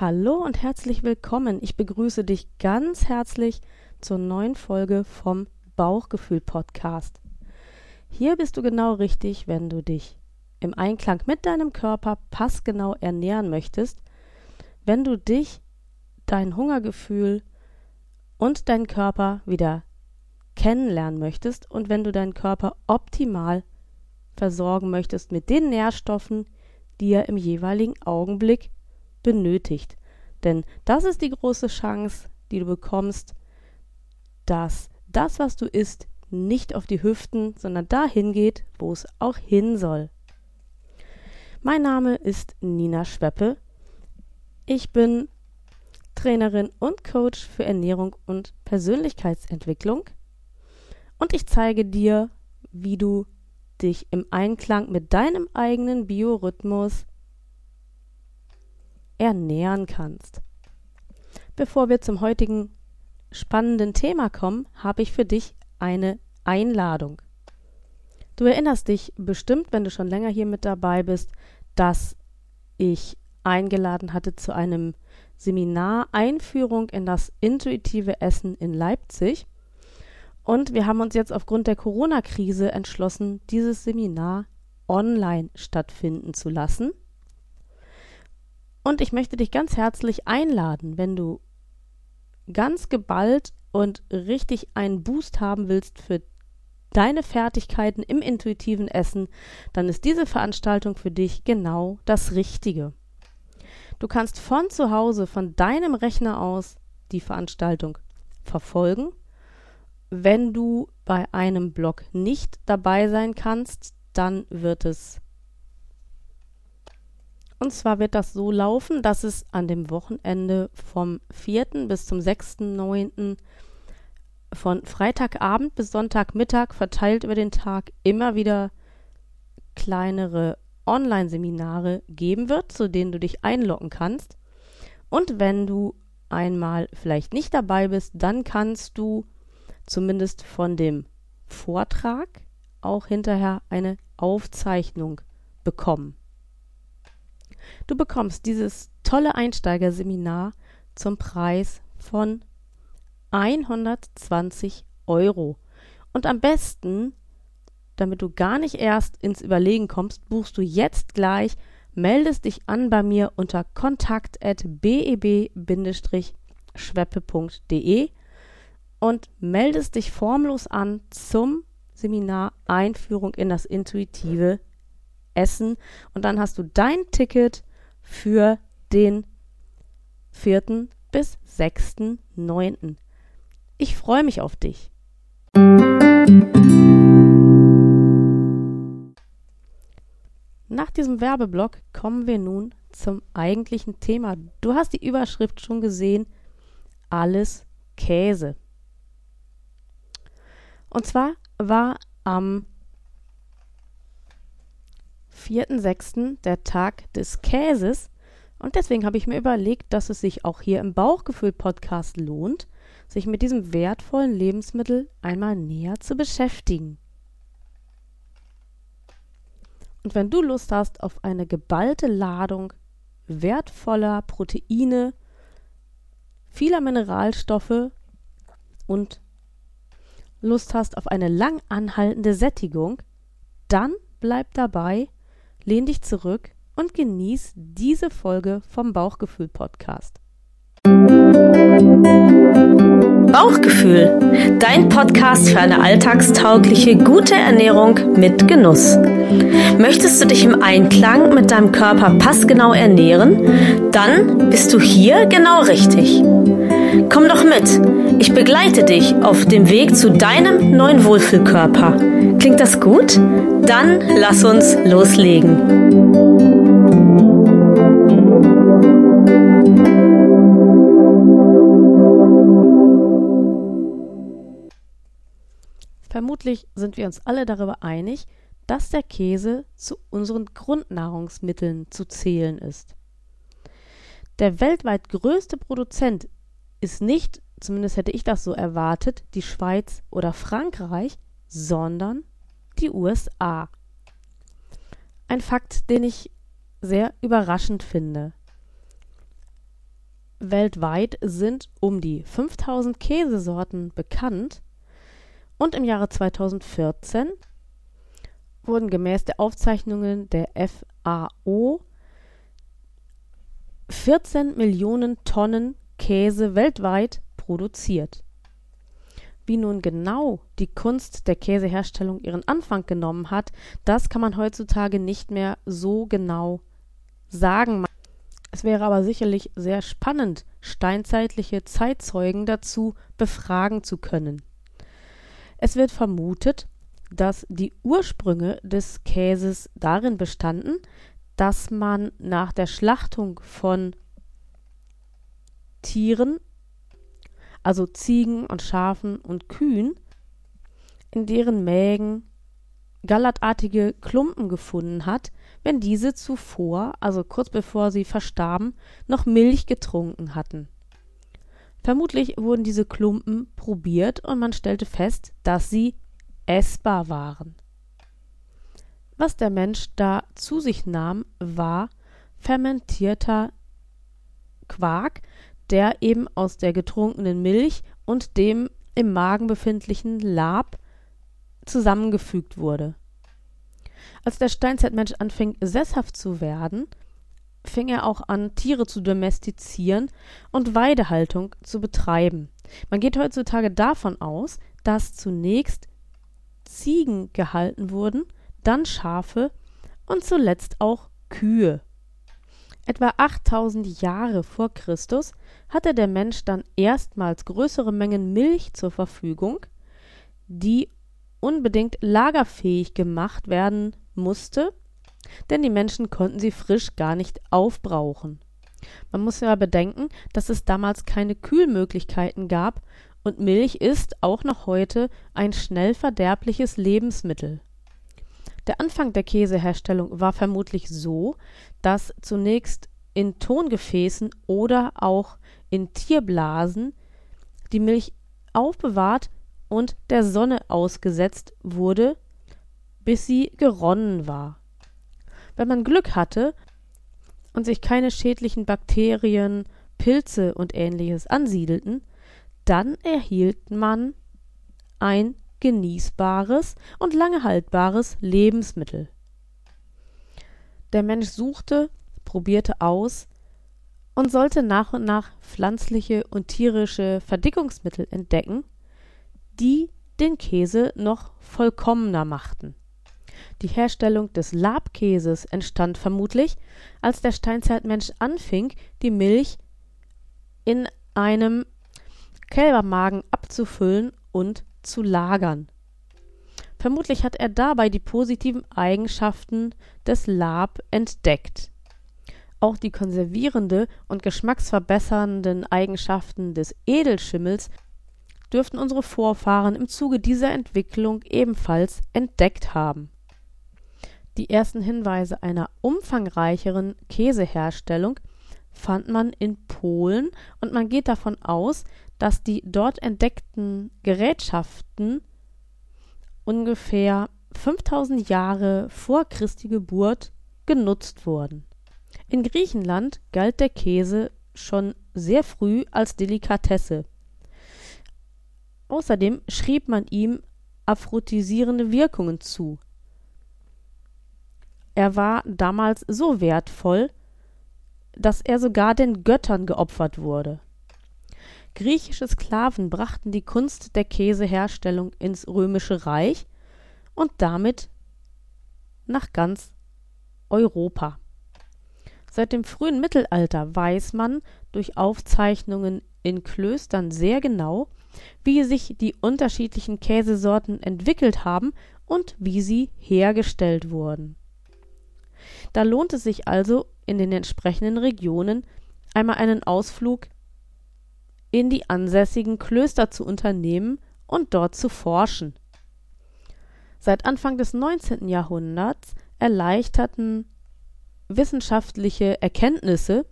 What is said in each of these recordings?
Hallo und herzlich willkommen. Ich begrüße dich ganz herzlich zur neuen Folge vom Bauchgefühl Podcast. Hier bist du genau richtig, wenn du dich im Einklang mit deinem Körper passgenau ernähren möchtest, wenn du dich, dein Hungergefühl und deinen Körper wieder kennenlernen möchtest und wenn du deinen Körper optimal versorgen möchtest mit den Nährstoffen, die er im jeweiligen Augenblick benötigt. Denn das ist die große Chance, die du bekommst, dass das, was du isst, nicht auf die Hüften, sondern dahin geht, wo es auch hin soll. Mein Name ist Nina Schweppe. Ich bin Trainerin und Coach für Ernährung und Persönlichkeitsentwicklung. Und ich zeige dir, wie du dich im Einklang mit deinem eigenen Biorhythmus ernähren kannst. Bevor wir zum heutigen spannenden Thema kommen, habe ich für dich eine Einladung. Du erinnerst dich bestimmt, wenn du schon länger hier mit dabei bist, dass ich eingeladen hatte zu einem Seminar Einführung in das intuitive Essen in Leipzig. Und wir haben uns jetzt aufgrund der Corona-Krise entschlossen, dieses Seminar online stattfinden zu lassen. Und ich möchte dich ganz herzlich einladen, wenn du ganz geballt und richtig einen Boost haben willst für deine Fertigkeiten im intuitiven Essen, dann ist diese Veranstaltung für dich genau das Richtige. Du kannst von zu Hause, von deinem Rechner aus die Veranstaltung verfolgen. Wenn du bei einem Blog nicht dabei sein kannst, dann wird es und zwar wird das so laufen, dass es an dem Wochenende vom 4. bis zum 6.9. von Freitagabend bis Sonntagmittag verteilt über den Tag immer wieder kleinere Online-Seminare geben wird, zu denen du dich einloggen kannst. Und wenn du einmal vielleicht nicht dabei bist, dann kannst du zumindest von dem Vortrag auch hinterher eine Aufzeichnung bekommen. Du bekommst dieses tolle Einsteigerseminar zum Preis von 120 Euro. Und am besten, damit du gar nicht erst ins Überlegen kommst, buchst du jetzt gleich, meldest dich an bei mir unter kontakt.beb-schweppe.de und meldest dich formlos an zum Seminar Einführung in das intuitive Essen und dann hast du dein Ticket für den 4. bis 6.9. Ich freue mich auf dich. Nach diesem Werbeblock kommen wir nun zum eigentlichen Thema. Du hast die Überschrift schon gesehen. Alles Käse. Und zwar war am 4.6. der Tag des Käses. Und deswegen habe ich mir überlegt, dass es sich auch hier im Bauchgefühl-Podcast lohnt, sich mit diesem wertvollen Lebensmittel einmal näher zu beschäftigen. Und wenn du Lust hast auf eine geballte Ladung wertvoller Proteine, vieler Mineralstoffe und Lust hast auf eine lang anhaltende Sättigung, dann bleib dabei lehn dich zurück und genieß diese Folge vom Bauchgefühl Podcast. Bauchgefühl, dein Podcast für eine alltagstaugliche, gute Ernährung mit Genuss. Möchtest du dich im Einklang mit deinem Körper passgenau ernähren? Dann bist du hier genau richtig. Komm doch mit, ich begleite dich auf dem Weg zu deinem neuen Wohlfühlkörper. Klingt das gut? Dann lass uns loslegen. Vermutlich sind wir uns alle darüber einig, dass der Käse zu unseren Grundnahrungsmitteln zu zählen ist. Der weltweit größte Produzent ist nicht, zumindest hätte ich das so erwartet, die Schweiz oder Frankreich, sondern die USA. Ein Fakt, den ich sehr überraschend finde. Weltweit sind um die 5000 Käsesorten bekannt und im Jahre 2014 wurden gemäß der Aufzeichnungen der FAO 14 Millionen Tonnen Käse weltweit produziert. Wie nun genau die Kunst der Käseherstellung ihren Anfang genommen hat, das kann man heutzutage nicht mehr so genau sagen. Es wäre aber sicherlich sehr spannend, steinzeitliche Zeitzeugen dazu befragen zu können. Es wird vermutet, dass die Ursprünge des Käses darin bestanden, dass man nach der Schlachtung von Tieren, also Ziegen und Schafen und Kühen, in deren Mägen gallertartige Klumpen gefunden hat, wenn diese zuvor, also kurz bevor sie verstarben, noch Milch getrunken hatten. Vermutlich wurden diese Klumpen probiert und man stellte fest, dass sie essbar waren. Was der Mensch da zu sich nahm, war fermentierter Quark, der eben aus der getrunkenen Milch und dem im Magen befindlichen Lab zusammengefügt wurde. Als der Steinzeitmensch anfing sesshaft zu werden, fing er auch an, Tiere zu domestizieren und Weidehaltung zu betreiben. Man geht heutzutage davon aus, dass zunächst Ziegen gehalten wurden, dann Schafe und zuletzt auch Kühe. Etwa 8000 Jahre vor Christus hatte der Mensch dann erstmals größere Mengen Milch zur Verfügung, die unbedingt lagerfähig gemacht werden musste, denn die Menschen konnten sie frisch gar nicht aufbrauchen. Man muss ja bedenken, dass es damals keine Kühlmöglichkeiten gab und Milch ist auch noch heute ein schnell verderbliches Lebensmittel. Der Anfang der Käseherstellung war vermutlich so, dass zunächst in Tongefäßen oder auch in Tierblasen die Milch aufbewahrt und der Sonne ausgesetzt wurde, bis sie geronnen war. Wenn man Glück hatte und sich keine schädlichen Bakterien, Pilze und ähnliches ansiedelten, dann erhielt man ein genießbares und lange haltbares Lebensmittel. Der Mensch suchte, probierte aus und sollte nach und nach pflanzliche und tierische Verdickungsmittel entdecken, die den Käse noch vollkommener machten. Die Herstellung des Labkäses entstand vermutlich, als der Steinzeitmensch anfing, die Milch in einem Kälbermagen abzufüllen und zu lagern. Vermutlich hat er dabei die positiven Eigenschaften des Lab entdeckt. Auch die konservierende und geschmacksverbessernden Eigenschaften des Edelschimmels dürften unsere Vorfahren im Zuge dieser Entwicklung ebenfalls entdeckt haben. Die ersten Hinweise einer umfangreicheren Käseherstellung fand man in Polen und man geht davon aus, dass die dort entdeckten Gerätschaften ungefähr 5000 Jahre vor Christi Geburt genutzt wurden. In Griechenland galt der Käse schon sehr früh als Delikatesse. Außerdem schrieb man ihm aphrodisierende Wirkungen zu. Er war damals so wertvoll, dass er sogar den Göttern geopfert wurde. Griechische Sklaven brachten die Kunst der Käseherstellung ins Römische Reich und damit nach ganz Europa. Seit dem frühen Mittelalter weiß man durch Aufzeichnungen in Klöstern sehr genau, wie sich die unterschiedlichen Käsesorten entwickelt haben und wie sie hergestellt wurden. Da lohnt es sich also, in den entsprechenden Regionen einmal einen Ausflug in die ansässigen Klöster zu unternehmen und dort zu forschen. Seit Anfang des 19. Jahrhunderts erleichterten wissenschaftliche Erkenntnisse,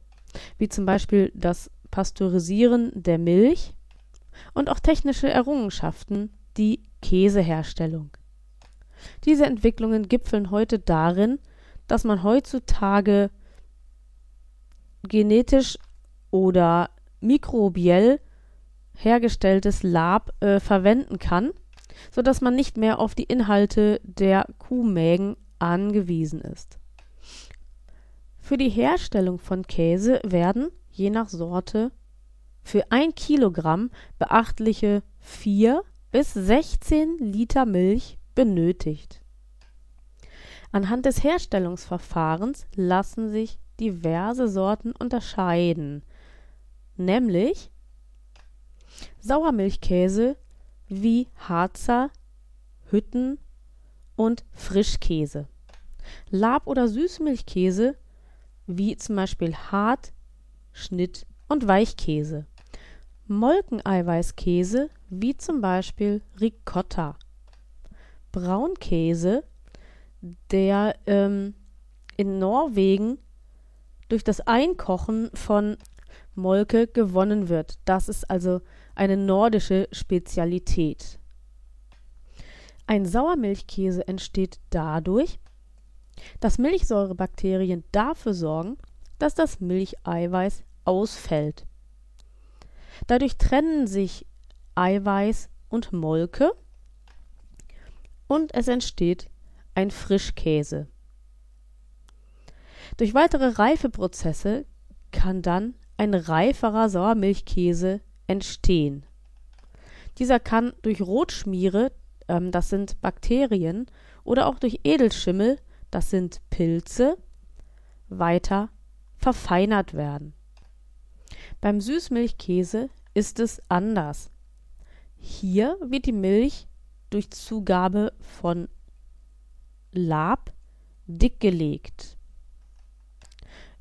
wie zum Beispiel das Pasteurisieren der Milch und auch technische Errungenschaften, die Käseherstellung. Diese Entwicklungen gipfeln heute darin, dass man heutzutage genetisch oder mikrobiell hergestelltes Lab äh, verwenden kann, sodass man nicht mehr auf die Inhalte der Kuhmägen angewiesen ist. Für die Herstellung von Käse werden, je nach Sorte, für ein Kilogramm beachtliche 4 bis 16 Liter Milch benötigt. Anhand des Herstellungsverfahrens lassen sich diverse Sorten unterscheiden, nämlich Sauermilchkäse wie Harzer, Hütten und Frischkäse. Lab- oder Süßmilchkäse wie zum Beispiel Hart, Schnitt und Weichkäse. Molkeneiweißkäse wie zum Beispiel Ricotta. Braunkäse, der ähm, in Norwegen durch das Einkochen von Molke gewonnen wird. Das ist also eine nordische Spezialität. Ein Sauermilchkäse entsteht dadurch, dass Milchsäurebakterien dafür sorgen, dass das Milcheiweiß ausfällt. Dadurch trennen sich Eiweiß und Molke und es entsteht ein Frischkäse. Durch weitere Reifeprozesse kann dann ein reiferer Sauermilchkäse entstehen. Dieser kann durch Rotschmiere, ähm, das sind Bakterien, oder auch durch Edelschimmel, das sind Pilze, weiter verfeinert werden. Beim Süßmilchkäse ist es anders. Hier wird die Milch durch Zugabe von Lab dickgelegt.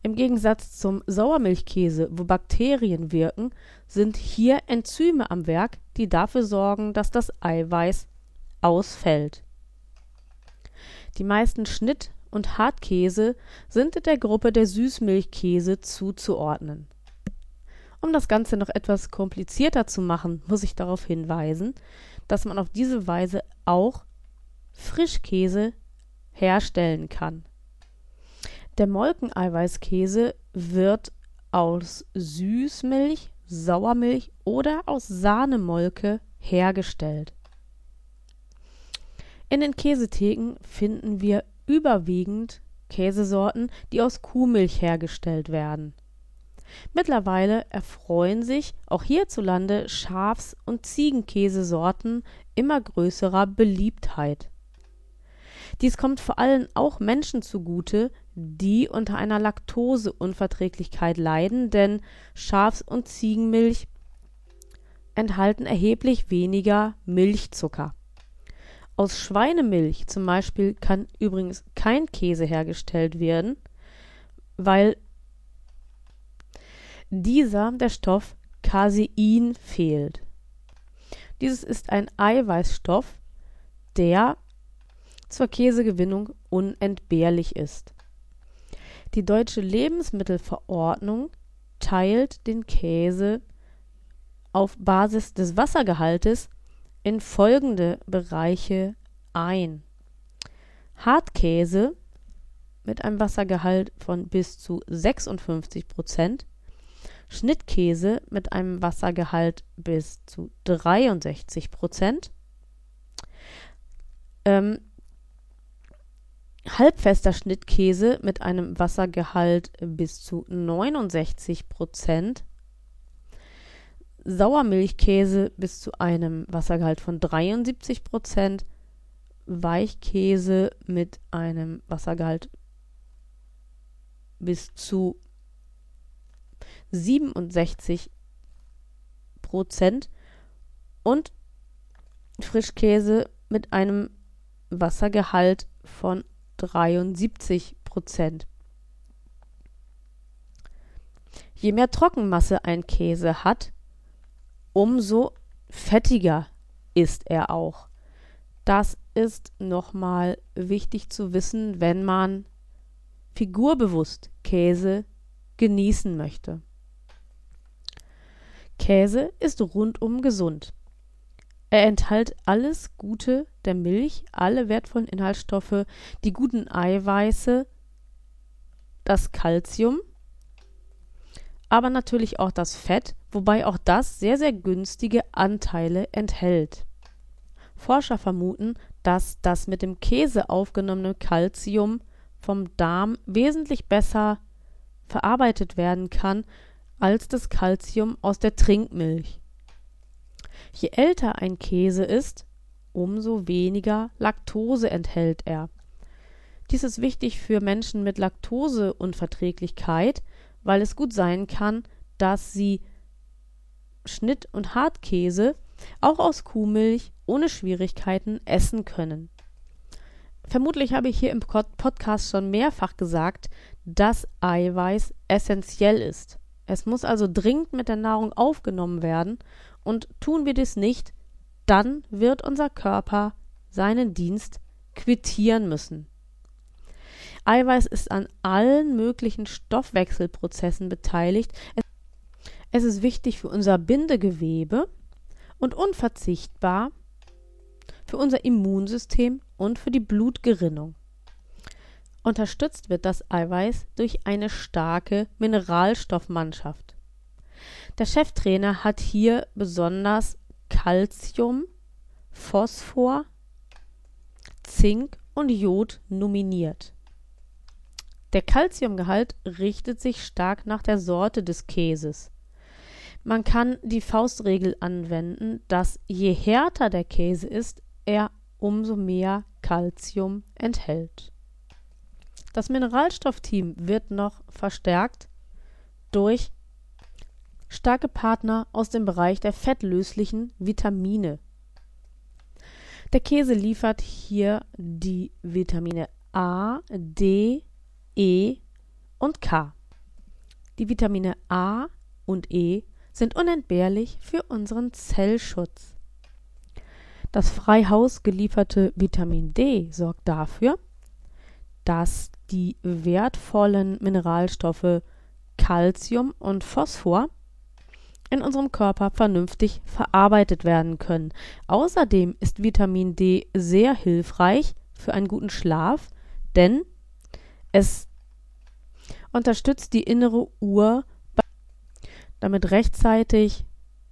Im Gegensatz zum Sauermilchkäse, wo Bakterien wirken, sind hier Enzyme am Werk, die dafür sorgen, dass das Eiweiß ausfällt. Die meisten Schnitt- und Hartkäse sind in der Gruppe der Süßmilchkäse zuzuordnen. Um das Ganze noch etwas komplizierter zu machen, muss ich darauf hinweisen, dass man auf diese Weise auch Frischkäse herstellen kann. Der Molkeneiweißkäse wird aus Süßmilch, Sauermilch oder aus Sahnemolke hergestellt. In den Käsetheken finden wir überwiegend Käsesorten, die aus Kuhmilch hergestellt werden. Mittlerweile erfreuen sich auch hierzulande Schafs- und Ziegenkäsesorten immer größerer Beliebtheit. Dies kommt vor allem auch Menschen zugute, die unter einer Laktoseunverträglichkeit leiden, denn Schafs- und Ziegenmilch enthalten erheblich weniger Milchzucker. Aus Schweinemilch zum Beispiel kann übrigens kein Käse hergestellt werden, weil dieser der Stoff Casein fehlt. Dieses ist ein Eiweißstoff, der zur Käsegewinnung unentbehrlich ist. Die deutsche Lebensmittelverordnung teilt den Käse auf Basis des Wassergehaltes in folgende Bereiche ein. Hartkäse mit einem Wassergehalt von bis zu 56 Prozent, Schnittkäse mit einem Wassergehalt bis zu 63 Prozent, ähm, halbfester Schnittkäse mit einem Wassergehalt bis zu 69 Prozent, Sauermilchkäse bis zu einem Wassergehalt von 73 Prozent, Weichkäse mit einem Wassergehalt bis zu 67 Prozent und Frischkäse mit einem Wassergehalt von 73 Prozent. Je mehr Trockenmasse ein Käse hat, umso fettiger ist er auch. Das ist nochmal wichtig zu wissen, wenn man figurbewusst Käse genießen möchte. Käse ist rundum gesund. Er enthält alles Gute der Milch, alle wertvollen Inhaltsstoffe, die guten Eiweiße, das Kalzium, aber natürlich auch das Fett, wobei auch das sehr, sehr günstige Anteile enthält. Forscher vermuten, dass das mit dem Käse aufgenommene Kalzium vom Darm wesentlich besser verarbeitet werden kann als das Kalzium aus der Trinkmilch. Je älter ein Käse ist, umso weniger Laktose enthält er. Dies ist wichtig für Menschen mit Laktoseunverträglichkeit, weil es gut sein kann, dass sie Schnitt- und Hartkäse auch aus Kuhmilch ohne Schwierigkeiten essen können. Vermutlich habe ich hier im Podcast schon mehrfach gesagt, dass Eiweiß essentiell ist. Es muss also dringend mit der Nahrung aufgenommen werden und tun wir dies nicht, dann wird unser Körper seinen Dienst quittieren müssen. Eiweiß ist an allen möglichen Stoffwechselprozessen beteiligt. Es ist wichtig für unser Bindegewebe und unverzichtbar für unser Immunsystem und für die Blutgerinnung. Unterstützt wird das Eiweiß durch eine starke Mineralstoffmannschaft. Der Cheftrainer hat hier besonders Calcium, Phosphor, Zink und Jod nominiert. Der Calciumgehalt richtet sich stark nach der Sorte des Käses. Man kann die Faustregel anwenden, dass je härter der Käse ist, er umso mehr Calcium enthält. Das Mineralstoffteam wird noch verstärkt durch starke Partner aus dem Bereich der fettlöslichen Vitamine. Der Käse liefert hier die Vitamine A, D, E und K. Die Vitamine A und E sind unentbehrlich für unseren Zellschutz. Das frei Haus gelieferte Vitamin D sorgt dafür, dass die wertvollen Mineralstoffe Calcium und Phosphor in unserem Körper vernünftig verarbeitet werden können. Außerdem ist Vitamin D sehr hilfreich für einen guten Schlaf, denn es unterstützt die innere Uhr, damit rechtzeitig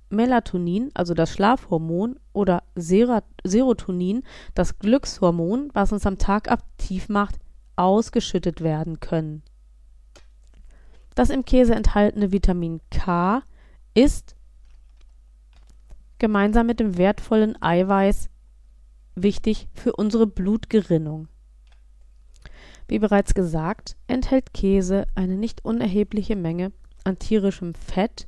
Melatonin, also das Schlafhormon, oder Serotonin, das Glückshormon, was uns am Tag aktiv macht, ausgeschüttet werden können. Das im Käse enthaltene Vitamin K ist gemeinsam mit dem wertvollen Eiweiß wichtig für unsere Blutgerinnung. Wie bereits gesagt, enthält Käse eine nicht unerhebliche Menge an tierischem Fett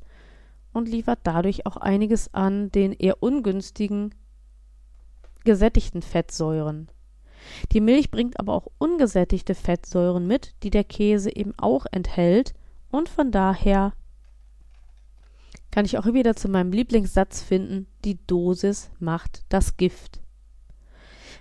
und liefert dadurch auch einiges an den eher ungünstigen gesättigten Fettsäuren. Die Milch bringt aber auch ungesättigte Fettsäuren mit, die der Käse eben auch enthält und von daher kann ich auch wieder zu meinem Lieblingssatz finden, die Dosis macht das Gift.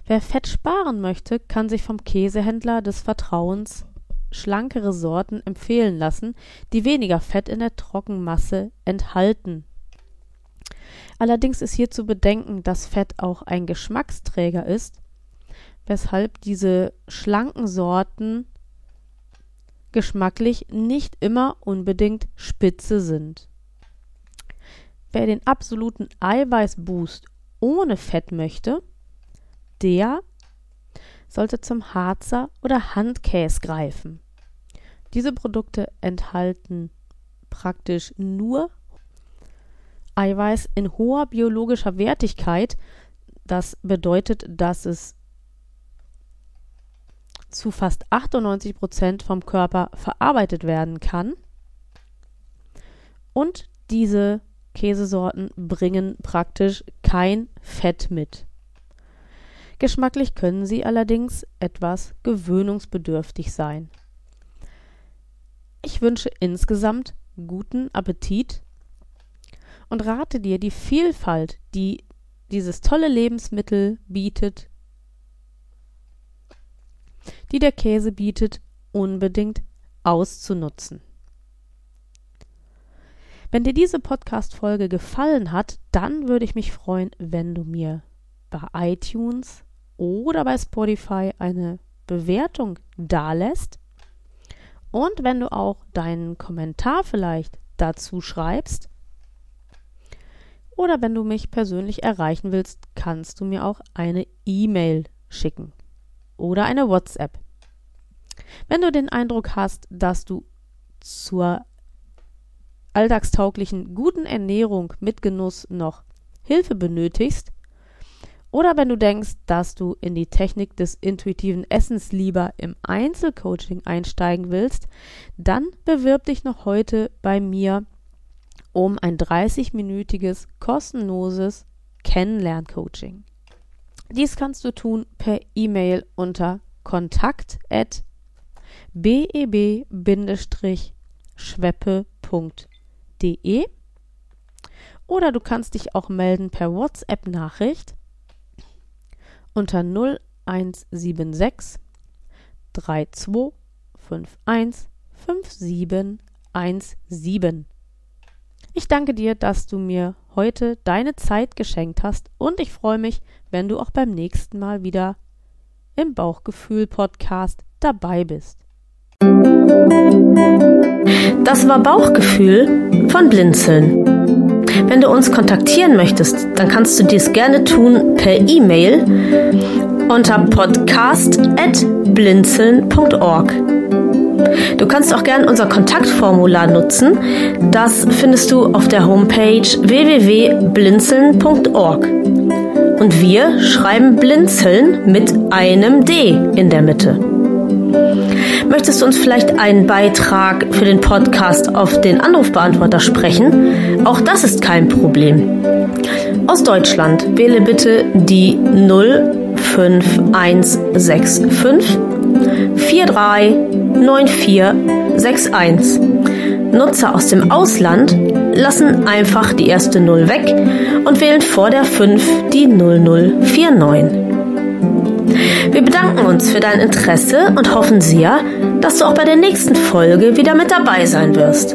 Wer Fett sparen möchte, kann sich vom Käsehändler des Vertrauens schlankere Sorten empfehlen lassen, die weniger Fett in der Trockenmasse enthalten. Allerdings ist hier zu bedenken, dass Fett auch ein Geschmacksträger ist, weshalb diese schlanken Sorten geschmacklich nicht immer unbedingt spitze sind. Wer den absoluten Eiweißboost ohne Fett möchte, der sollte zum Harzer oder Handkäse greifen. Diese Produkte enthalten praktisch nur Eiweiß in hoher biologischer Wertigkeit. Das bedeutet, dass es zu fast 98 Prozent vom Körper verarbeitet werden kann. Und diese Käsesorten bringen praktisch kein Fett mit. Geschmacklich können sie allerdings etwas gewöhnungsbedürftig sein. Ich wünsche insgesamt guten Appetit und rate dir die Vielfalt, die dieses tolle Lebensmittel bietet, die der Käse bietet, unbedingt auszunutzen. Wenn dir diese Podcast-Folge gefallen hat, dann würde ich mich freuen, wenn du mir bei iTunes oder bei Spotify eine Bewertung dalässt und wenn du auch deinen Kommentar vielleicht dazu schreibst. Oder wenn du mich persönlich erreichen willst, kannst du mir auch eine E-Mail schicken oder eine WhatsApp. Wenn du den Eindruck hast, dass du zur alltagstauglichen guten Ernährung mit Genuss noch Hilfe benötigst, oder wenn du denkst, dass du in die Technik des intuitiven Essens lieber im Einzelcoaching einsteigen willst, dann bewirb dich noch heute bei mir um ein 30-minütiges kostenloses Kennenlerncoaching. Dies kannst du tun per E-Mail unter kontakt@beb-schweppe.de oder du kannst dich auch melden per WhatsApp-Nachricht unter 0176 3251 5717. Ich danke dir, dass du mir heute deine Zeit geschenkt hast und ich freue mich, wenn du auch beim nächsten Mal wieder im Bauchgefühl-Podcast dabei bist. Das war Bauchgefühl von Blinzeln. Wenn du uns kontaktieren möchtest, dann kannst du dies gerne tun per E-Mail unter podcast.blinzeln.org. Du kannst auch gerne unser Kontaktformular nutzen. Das findest du auf der Homepage www.blinzeln.org. Und wir schreiben Blinzeln mit einem D in der Mitte. Möchtest du uns vielleicht einen Beitrag für den Podcast auf den Anrufbeantworter sprechen? Auch das ist kein Problem. Aus Deutschland wähle bitte die 05165 439461. Nutzer aus dem Ausland lassen einfach die erste 0 weg und wählen vor der 5 die 0049. Wir bedanken uns für dein Interesse und hoffen sehr, dass du auch bei der nächsten Folge wieder mit dabei sein wirst.